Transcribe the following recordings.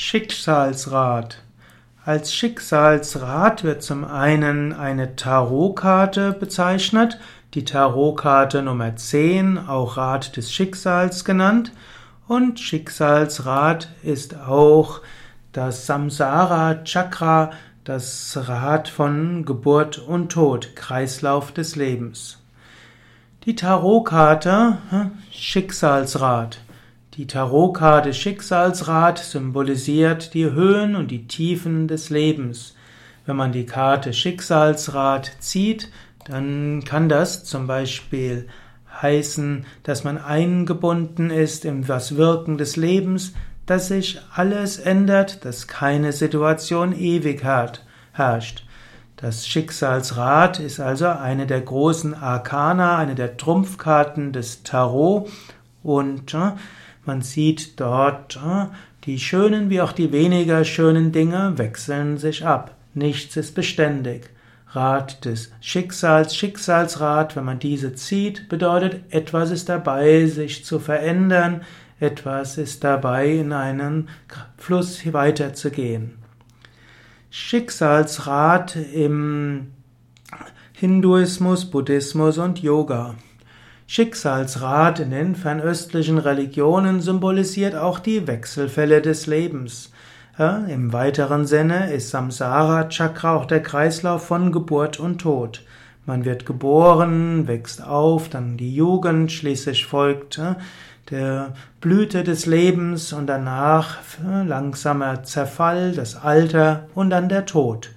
Schicksalsrat. Als Schicksalsrat wird zum einen eine Tarotkarte bezeichnet, die Tarotkarte Nummer 10, auch Rat des Schicksals genannt, und Schicksalsrat ist auch das Samsara Chakra, das Rad von Geburt und Tod, Kreislauf des Lebens. Die Tarotkarte hm, Schicksalsrat. Die Tarotkarte Schicksalsrat symbolisiert die Höhen und die Tiefen des Lebens. Wenn man die Karte Schicksalsrat zieht, dann kann das zum Beispiel heißen, dass man eingebunden ist in das Wirken des Lebens, dass sich alles ändert, dass keine Situation ewig herrscht. Das Schicksalsrad ist also eine der großen Arkana, eine der Trumpfkarten des Tarot und äh, man sieht dort, äh, die schönen wie auch die weniger schönen Dinge wechseln sich ab. Nichts ist beständig. Rat des Schicksals, Schicksalsrat, wenn man diese zieht, bedeutet, etwas ist dabei, sich zu verändern, etwas ist dabei, in einen Fluss weiterzugehen. Schicksalsrat im Hinduismus, Buddhismus und Yoga. Schicksalsrat in den fernöstlichen Religionen symbolisiert auch die Wechselfälle des Lebens. Ja, Im weiteren Sinne ist Samsara Chakra auch der Kreislauf von Geburt und Tod. Man wird geboren, wächst auf, dann die Jugend, schließlich folgt ja, der Blüte des Lebens und danach langsamer Zerfall, das Alter und dann der Tod.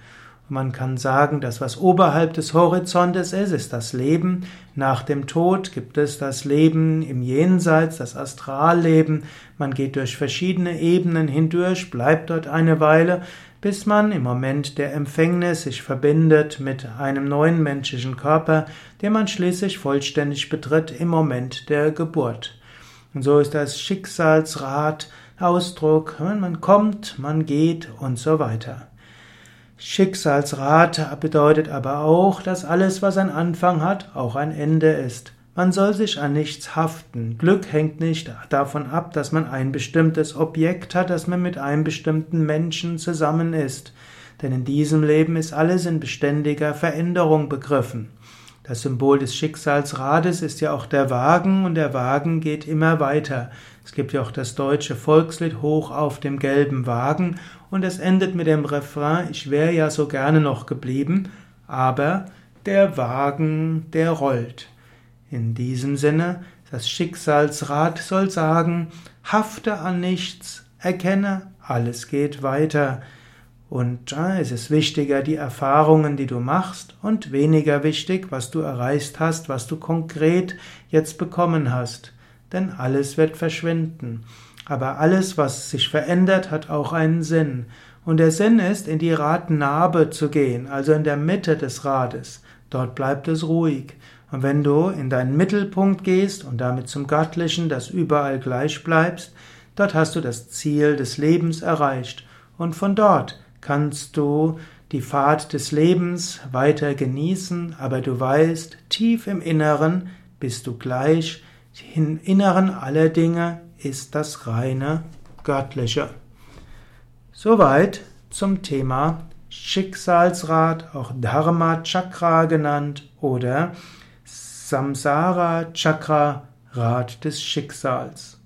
Man kann sagen, das, was oberhalb des Horizontes ist, ist das Leben. Nach dem Tod gibt es das Leben im Jenseits, das Astralleben. Man geht durch verschiedene Ebenen hindurch, bleibt dort eine Weile, bis man im Moment der Empfängnis sich verbindet mit einem neuen menschlichen Körper, den man schließlich vollständig betritt im Moment der Geburt. Und so ist das Schicksalsrad Ausdruck, man kommt, man geht und so weiter. Schicksalsrat bedeutet aber auch, dass alles, was ein Anfang hat, auch ein Ende ist. Man soll sich an nichts haften. Glück hängt nicht davon ab, dass man ein bestimmtes Objekt hat, dass man mit einem bestimmten Menschen zusammen ist. Denn in diesem Leben ist alles in beständiger Veränderung begriffen. Das Symbol des Schicksalsrades ist ja auch der Wagen und der Wagen geht immer weiter. Es gibt ja auch das deutsche Volkslied Hoch auf dem gelben Wagen und es endet mit dem Refrain Ich wäre ja so gerne noch geblieben, aber der Wagen, der rollt. In diesem Sinne, das Schicksalsrad soll sagen, hafte an nichts, erkenne, alles geht weiter. Und äh, es ist wichtiger die Erfahrungen, die du machst, und weniger wichtig, was du erreicht hast, was du konkret jetzt bekommen hast. Denn alles wird verschwinden. Aber alles, was sich verändert, hat auch einen Sinn. Und der Sinn ist, in die Radnabe zu gehen, also in der Mitte des Rades. Dort bleibt es ruhig. Und wenn du in deinen Mittelpunkt gehst und damit zum Göttlichen, das überall gleich bleibst, dort hast du das Ziel des Lebens erreicht. Und von dort kannst du die Fahrt des Lebens weiter genießen, aber du weißt, tief im Inneren bist du gleich, im Inneren aller Dinge ist das reine Göttliche. Soweit zum Thema Schicksalsrad, auch Dharma Chakra genannt oder Samsara Chakra, Rad des Schicksals.